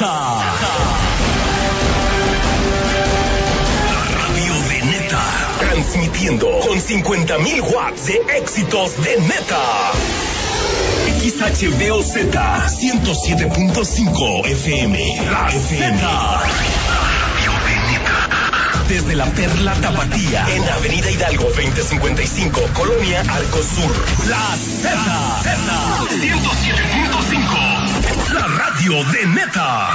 La radio de neta. Transmitiendo con 50.000 watts de éxitos de neta. XHBOZ 107.5 FM. La FM. Radio de neta. Desde la Perla Tapatía. En Avenida Hidalgo 2055, Colonia Arco Sur. La Z. 107.5. La radio de neta.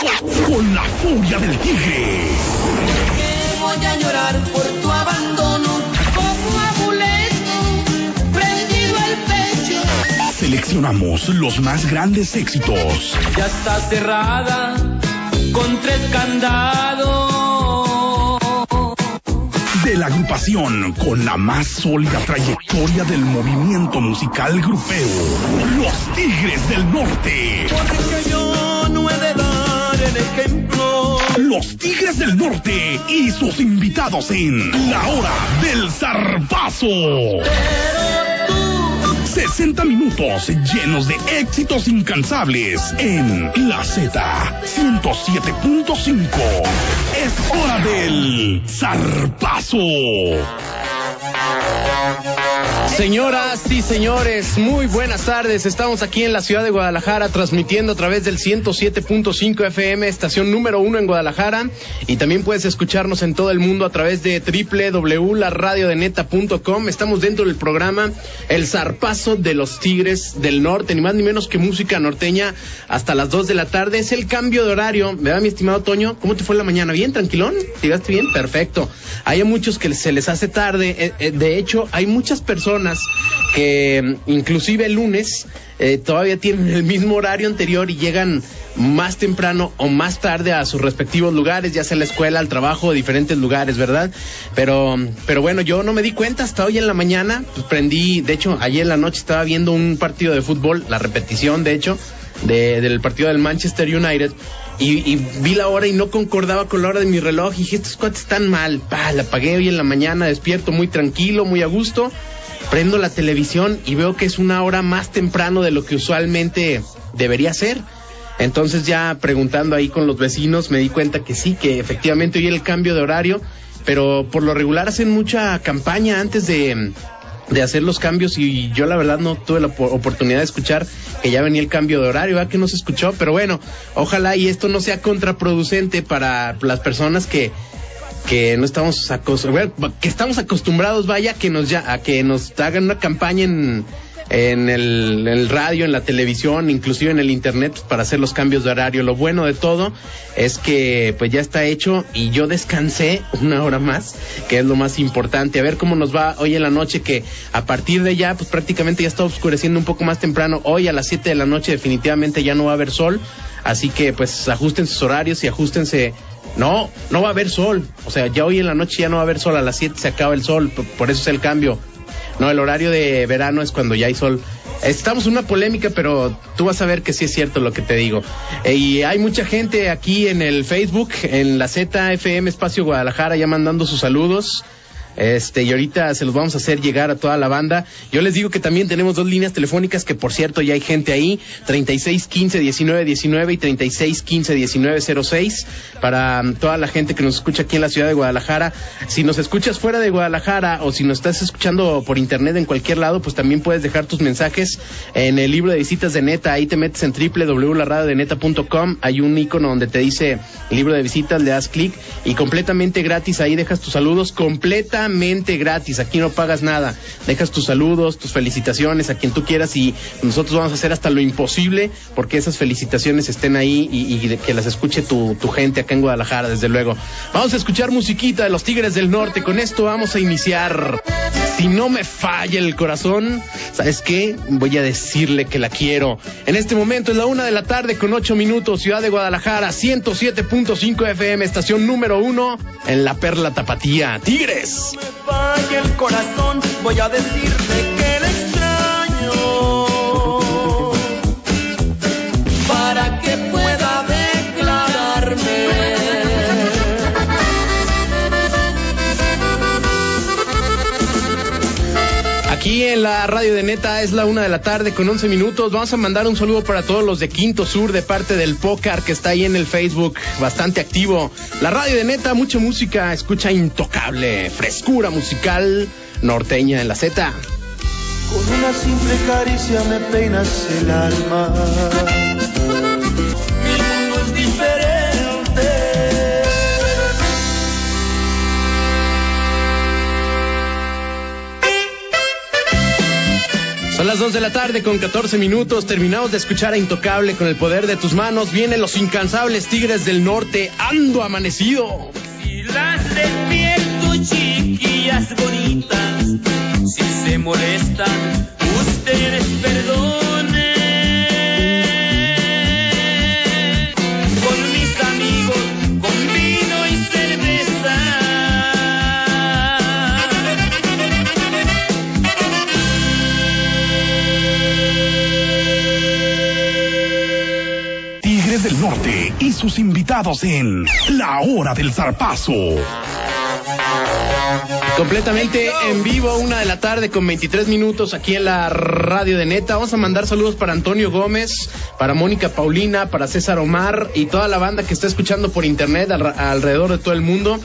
Con, con la furia del tigre. que voy a llorar por tu abandono como amuleto prendido al pecho. Seleccionamos los más grandes éxitos. Ya está cerrada con tres candados. De la agrupación con la más sólida trayectoria del movimiento musical grupeo. Los Tigres del Norte. Porque yo no he dar el ejemplo. Los Tigres del Norte y sus invitados en La Hora del Zarpazo. 60 minutos llenos de éxitos incansables en La Z 107.5. Es hora del Zarpazo. Señoras y señores, muy buenas tardes. Estamos aquí en la ciudad de Guadalajara transmitiendo a través del 107.5 FM, estación número uno en Guadalajara. Y también puedes escucharnos en todo el mundo a través de www.laradiodeneta.com. Estamos dentro del programa El Zarpazo de los Tigres del Norte, ni más ni menos que música norteña hasta las 2 de la tarde. Es el cambio de horario. ¿Verdad, mi estimado Toño? ¿Cómo te fue la mañana? ¿Bien? ¿Tranquilón? ¿Llegaste bien? Perfecto. Hay muchos que se les hace tarde. Eh, eh, De hecho, hay muchas personas que inclusive el lunes eh, todavía tienen el mismo horario anterior y llegan más temprano o más tarde a sus respectivos lugares, ya sea la escuela, al trabajo, diferentes lugares, ¿verdad? Pero, pero bueno, yo no me di cuenta hasta hoy en la mañana, pues prendí, de hecho, ayer en la noche estaba viendo un partido de fútbol, la repetición, de hecho, de- del partido del Manchester United. Y, vi la hora y no concordaba con la hora de mi reloj. Y dije, estos cuates están mal. La apagué hoy en la mañana, despierto muy tranquilo, muy a gusto. Prendo la televisión y veo que es una hora más temprano de lo que usualmente debería ser. Entonces ya preguntando ahí con los vecinos me di cuenta que sí, que efectivamente hoy el cambio de horario, pero por lo regular hacen mucha campaña antes de, de hacer los cambios y yo la verdad no tuve la po- oportunidad de escuchar que ya venía el cambio de horario, ¿verdad? que no se escuchó, pero bueno, ojalá y esto no sea contraproducente para las personas que que no estamos acostumbrados, que estamos acostumbrados, vaya, que nos ya, a que nos hagan una campaña en, en el, radio, en la televisión, inclusive en el internet, pues, para hacer los cambios de horario. Lo bueno de todo es que pues ya está hecho y yo descansé una hora más, que es lo más importante. A ver cómo nos va hoy en la noche, que a partir de ya, pues prácticamente ya está oscureciendo un poco más temprano. Hoy a las 7 de la noche definitivamente ya no va a haber sol, así que pues ajusten sus horarios y ajustense no, no va a haber sol. O sea, ya hoy en la noche ya no va a haber sol. A las 7 se acaba el sol. Por, eso es el cambio. No, el horario de verano es cuando ya hay sol. Estamos en una polémica, pero tú vas a ver que sí es cierto lo que te digo. Eh, y hay mucha gente aquí en el Facebook, en la ZFM Espacio Guadalajara, ya mandando sus saludos. Este, y ahorita se los vamos a hacer llegar a toda la banda. Yo les digo que también tenemos dos líneas telefónicas que por cierto ya hay gente ahí, 36 15 19 19 y 36 15 19 06 para mm, toda la gente que nos escucha aquí en la ciudad de Guadalajara. Si nos escuchas fuera de Guadalajara o si nos estás escuchando por internet en cualquier lado, pues también puedes dejar tus mensajes en el libro de visitas de Neta. Ahí te metes en www.laradiodeneta.com. Hay un icono donde te dice libro de visitas, le das clic y completamente gratis ahí dejas tus saludos completamente gratis. Aquí no pagas nada. Dejas tus saludos, tus felicitaciones a quien tú quieras y nosotros vamos a hacer hasta lo imposible porque esas felicitaciones estén ahí y, y que las escuche tu, tu gente acá en Guadalajara, desde luego. Vamos a escuchar musiquita de los Tigres del Norte. Con esto vamos a iniciar. Si no me falla el corazón, ¿sabes qué? Voy a decirle que la quiero. En este momento es la una de la tarde con ocho minutos, Ciudad de Guadalajara, 107.5 FM, estación número uno en la Perla Tapatía. Tigres. me falla el corazón, voy a decirte Aquí en la radio de Neta es la una de la tarde con 11 minutos. Vamos a mandar un saludo para todos los de Quinto Sur de parte del Pócar que está ahí en el Facebook, bastante activo. La radio de Neta, mucha música, escucha intocable, frescura musical norteña en la Z. Con una simple caricia me peinas el alma. Son las 2 de la tarde con 14 minutos. Terminamos de escuchar a Intocable con el poder de tus manos. Vienen los incansables Tigres del Norte. Ando amanecido. Si las despierto, chiquillas bonitas, si se molestan, ustedes perdonen. Y sus invitados en La Hora del Zarpazo. Completamente en vivo, una de la tarde con 23 minutos aquí en la radio de Neta. Vamos a mandar saludos para Antonio Gómez, para Mónica Paulina, para César Omar y toda la banda que está escuchando por internet al- alrededor de todo el mundo.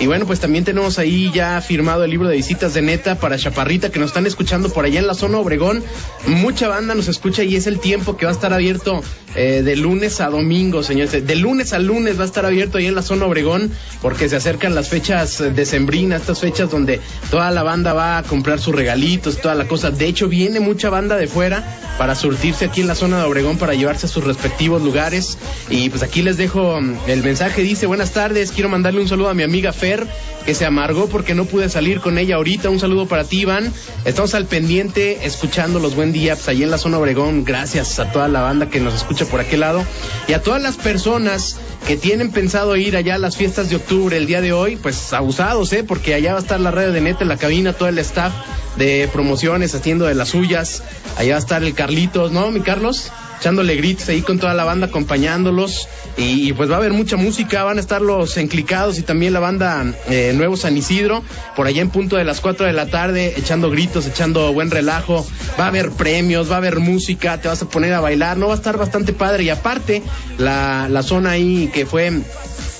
Y bueno, pues también tenemos ahí ya firmado el libro de visitas de Neta para Chaparrita que nos están escuchando por allá en la zona Obregón. Mucha banda nos escucha y es el tiempo que va a estar abierto eh, de lunes a domingo, señores. De lunes a lunes va a estar abierto ahí en la zona Obregón porque se acercan las fechas decembrinas, estas fechas donde toda la banda va a comprar sus regalitos, toda la cosa. De hecho, viene mucha banda de fuera para surtirse aquí en la zona de Obregón para llevarse a sus respectivos lugares. Y pues aquí les dejo mm, el mensaje. Dice, buenas tardes, quiero mandarle un saludo a mi amiga Fer, que se amargó porque no pude salir con ella ahorita. Un saludo para ti, Iván. Estamos al pendiente, escuchando los buen días pues, ahí en la zona Obregón. Gracias a toda la banda que nos escucha por aquel lado. Y a todas las personas que tienen pensado ir allá a las fiestas de octubre el día de hoy, pues abusados, ¿eh? Porque allá va a estar la radio de neta en la cabina, todo el staff de promociones haciendo de las suyas. Allá va a estar el Carlitos, ¿no, mi Carlos? Echándole gritos ahí con toda la banda acompañándolos. Y, y, pues va a haber mucha música, van a estar los enclicados y también la banda eh, Nuevo San Isidro, por allá en punto de las 4 de la tarde, echando gritos, echando buen relajo. Va a haber premios, va a haber música, te vas a poner a bailar, no va a estar bastante padre. Y aparte, la, la zona ahí que fue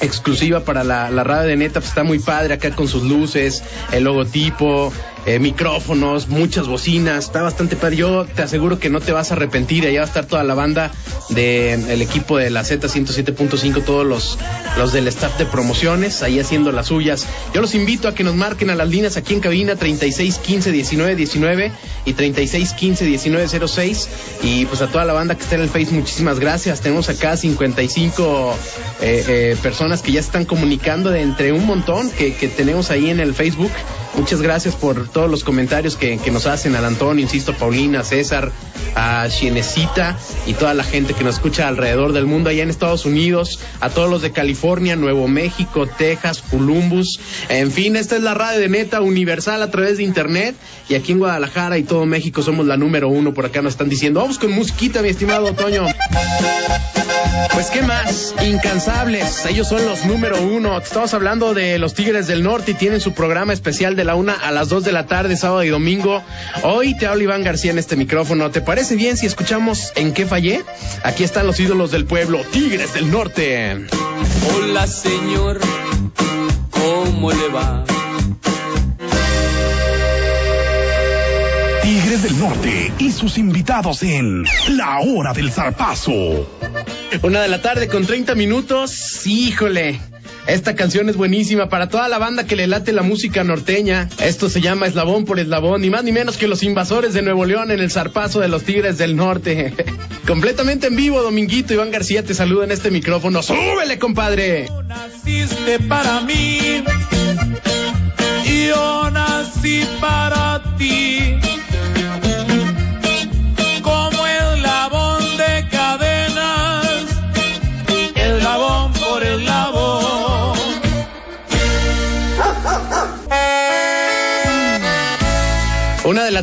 exclusiva para la, la radio de neta, pues está muy padre acá con sus luces, el logotipo, eh, micrófonos, muchas bocinas, está bastante padre. Yo te aseguro que no te vas a arrepentir, allá va a estar toda la banda del el equipo de la Z107.5, todos los, los del staff de promociones, ahí haciendo las suyas. Yo los invito a que nos marquen a las líneas aquí en cabina 36 15 19 19 y 36 15 19 06 y pues a toda la banda que está en el Face, muchísimas gracias. Tenemos acá 55 eh, eh, personas que ya están comunicando de entre un montón que, que tenemos ahí en el Facebook. Muchas gracias por todos los comentarios que, nos hacen al Antonio, insisto, Paulina, César, a Chienecita y toda la gente que nos escucha alrededor del mundo, allá en Estados Unidos, a todos los de California, Nuevo México, Texas, Columbus. En fin, esta es la radio de neta universal a través de internet y aquí en Guadalajara y todo México somos la número uno. Por acá nos están diciendo, vamos con musiquita, mi estimado Otoño. Pues qué más, incansables, ellos son los número uno. Estamos hablando de los Tigres del Norte y tienen su programa especial de la una a las dos de la tarde, sábado y domingo. Hoy te habla Iván García en este micrófono. ¿Te parece bien si escuchamos en qué fallé? Aquí están los ídolos del pueblo, Tigres del Norte. Hola señor, ¿cómo le va? Tigres del Norte y sus invitados en La Hora del Zarpazo. Una de la tarde con 30 minutos. Híjole. Esta canción es buenísima para toda la banda que le late la música norteña. Esto se llama Eslabón por Eslabón, ni más ni menos que los invasores de Nuevo León en el zarpazo de los Tigres del Norte. Completamente en vivo, Dominguito Iván García te saluda en este micrófono. ¡Súbele, compadre! Naciste para mí y yo nací para ti.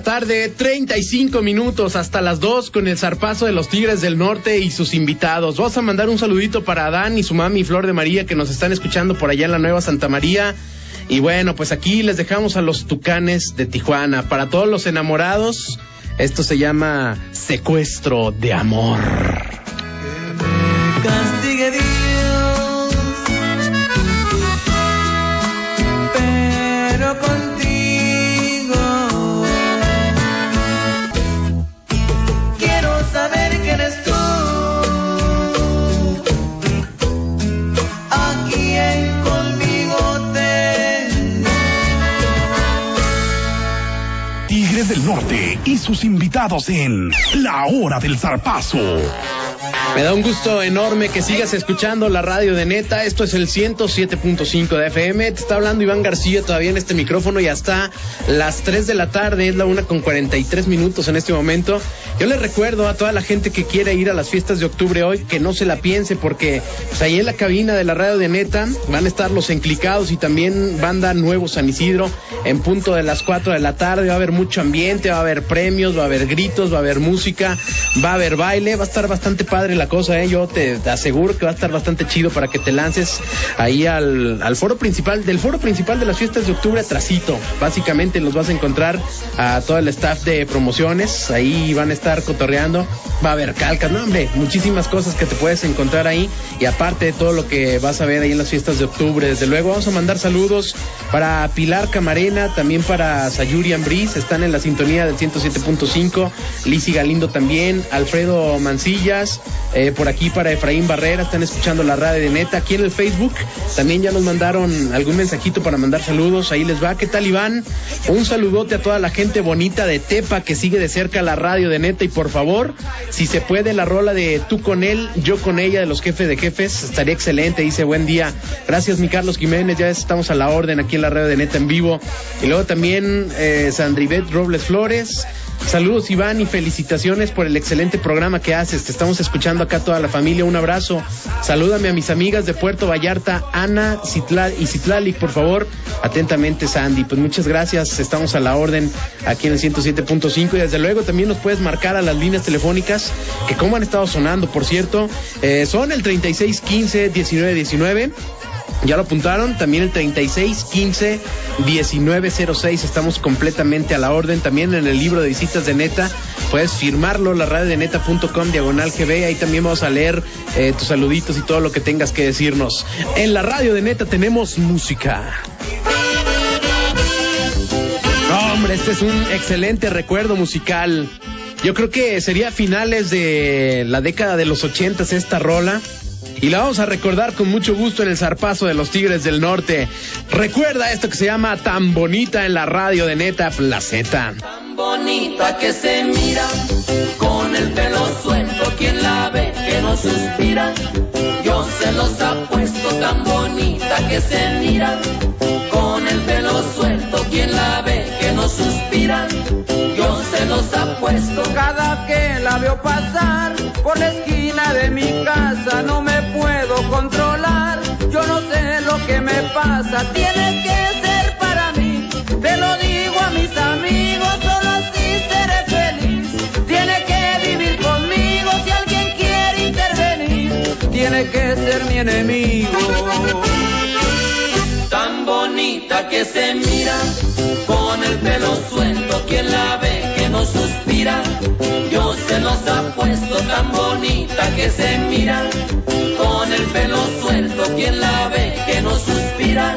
Tarde, 35 minutos hasta las 2 con el zarpazo de los Tigres del Norte y sus invitados. Vamos a mandar un saludito para Adán y su mami Flor de María que nos están escuchando por allá en la Nueva Santa María. Y bueno, pues aquí les dejamos a los tucanes de Tijuana. Para todos los enamorados, esto se llama secuestro de amor. Y sus invitados en La Hora del Zarpazo. Me da un gusto enorme que sigas escuchando la radio de neta. Esto es el 107.5 de FM. Te está hablando Iván García todavía en este micrófono y hasta las 3 de la tarde, es la una con 43 minutos en este momento. Yo les recuerdo a toda la gente que quiere ir a las fiestas de octubre hoy que no se la piense porque pues, ahí en la cabina de la radio de neta van a estar los enclicados y también banda Nuevo San Isidro en punto de las 4 de la tarde. Va a haber mucho ambiente, va a haber premios, va a haber gritos, va a haber música, va a haber baile, va a estar bastante padre la cosa, ¿eh? yo te, aseguro que va a estar bastante chido para que te lances ahí al, al foro principal, del foro principal de las fiestas de octubre atrasito. Básicamente los vas a encontrar a todo el staff de promociones, ahí van a estar cotorreando, va a haber calcas, no hombre, muchísimas cosas que te puedes encontrar ahí y aparte de todo lo que vas a ver ahí en las fiestas de octubre, desde luego vamos a mandar saludos para Pilar Camarena, también para Sayuri Ambris, están en la sintonía del 107.5, Lisi Galindo también, Alfredo Mancillas, eh, por aquí para Efraín Barrera, están escuchando la radio de neta. Aquí en el Facebook también ya nos mandaron algún mensajito para mandar saludos. Ahí les va. ¿Qué tal, Iván? Un saludote a toda la gente bonita de Tepa que sigue de cerca la radio de neta. Y por favor, si se puede, la rola de tú con él, yo con ella, de los jefes de jefes, estaría excelente. Dice buen día. Gracias, mi Carlos Jiménez. Ya estamos a la orden aquí en la radio de neta en vivo. Y luego también eh, Sandribet Robles Flores. Saludos Iván y felicitaciones por el excelente programa que haces. Te estamos escuchando acá toda la familia. Un abrazo. Salúdame a mis amigas de Puerto Vallarta, Ana Citlal y Citlalic, por favor. Atentamente, Sandy. Pues muchas gracias. Estamos a la orden aquí en el 107.5 y desde luego también nos puedes marcar a las líneas telefónicas que como han estado sonando, por cierto. Eh, son el 3615 1919. Ya lo apuntaron, también el 36 15 1906, estamos completamente a la orden. También en el libro de visitas de neta, puedes firmarlo, la radio de neta.com, diagonal GB. Ahí también vamos a leer eh, tus saluditos y todo lo que tengas que decirnos. En la radio de neta tenemos música. No, hombre, este es un excelente recuerdo musical. Yo creo que sería a finales de la década de los ochentas esta rola. Y la vamos a recordar con mucho gusto en el zarpazo de los Tigres del Norte. Recuerda esto que se llama Tan Bonita en la radio de Neta Placeta. Tan bonita que se mira, con el pelo suelto, quien la ve que no suspira. Yo se los apuesto, tan bonita que se mira, con el pelo suelto, quien la ve que no suspira. Yo se los apuesto. Cada que la veo pasar por la esquina de mi casa, no me controlar. Yo no sé lo que me pasa, tiene que ser para mí. Te lo digo a mis amigos, solo así seré feliz. Tiene que vivir conmigo si alguien quiere intervenir. Tiene que ser mi enemigo. Tan bonita que se mira, con el pelo suelto, quien la ve que no suspira. Yo se los apuesto, tan bonita que se mira, pelo suelto, quien la ve que no suspira.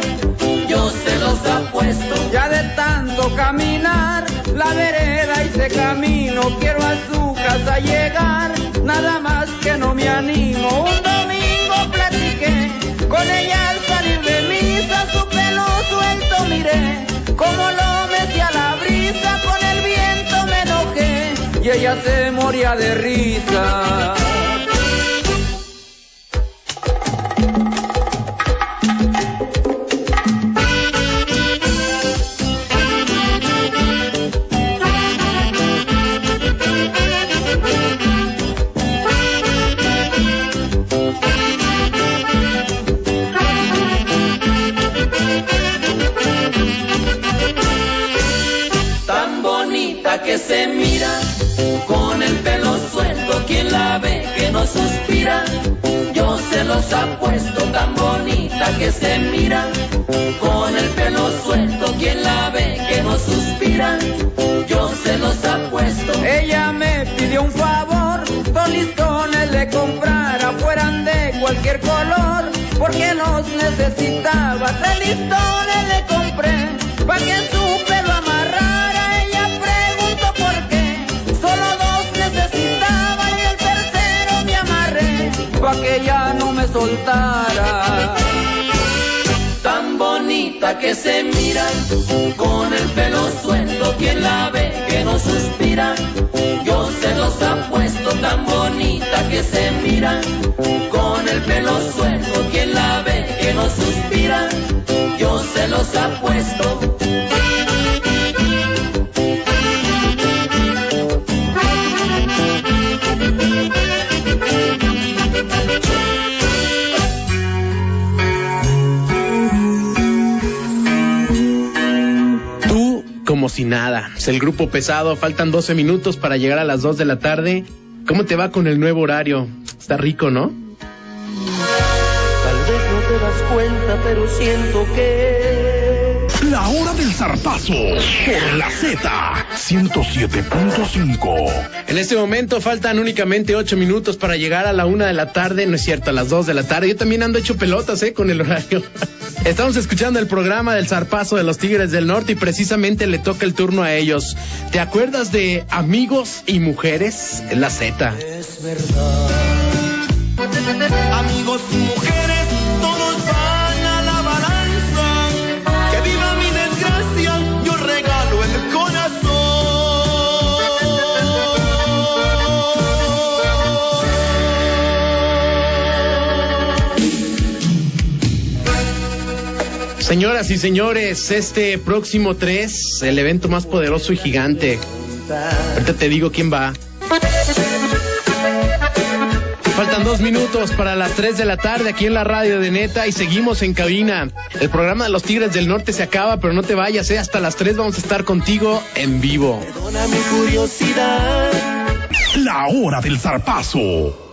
Yo se los apuesto. Ya de tanto caminar, la vereda hice camino, quiero a su casa llegar, nada más que no me animo. Un domingo platiqué con ella al salir de misa, su pelo suelto miré, como lo metí a la brisa, con el viento me enojé y ella se moría de risa. Que se mira, con el pelo suelto, quien la ve que no suspira. Yo se los apuesto, tan bonita que se mira, con el pelo suelto, quien la ve que no suspira, yo se los apuesto. Ella me pidió un favor, dos listones le comprara, fueran de cualquier color, porque los necesitaba. Tres listones le compré, pa' que su soltara. Tan bonita que se mira, con el pelo suelto, quien la ve que no suspira. Yo se los apuesto, tan bonita que se mira, con el pelo suelto, quien la ve que no suspira. Yo se los apuesto. Si nada. Es el grupo pesado. Faltan 12 minutos para llegar a las 2 de la tarde. ¿Cómo te va con el nuevo horario? Está rico, ¿no? Tal vez no te das cuenta, pero siento que La hora del zarpazo por la Z 107.5. En este momento faltan únicamente 8 minutos para llegar a la 1 de la tarde. No es cierto, a las 2 de la tarde. Yo también ando hecho pelotas, ¿eh? Con el horario. Estamos escuchando el programa del zarpazo de los Tigres del Norte y precisamente le toca el turno a ellos. ¿Te acuerdas de Amigos y Mujeres? En la Z. es verdad. Amigos y mujeres, Señoras y señores, este próximo 3, el evento más poderoso y gigante. Ahorita te digo quién va. Faltan dos minutos para las 3 de la tarde aquí en la radio de Neta y seguimos en cabina. El programa de los Tigres del Norte se acaba, pero no te vayas, ¿eh? hasta las 3 vamos a estar contigo en vivo. Perdona mi curiosidad. La hora del zarpazo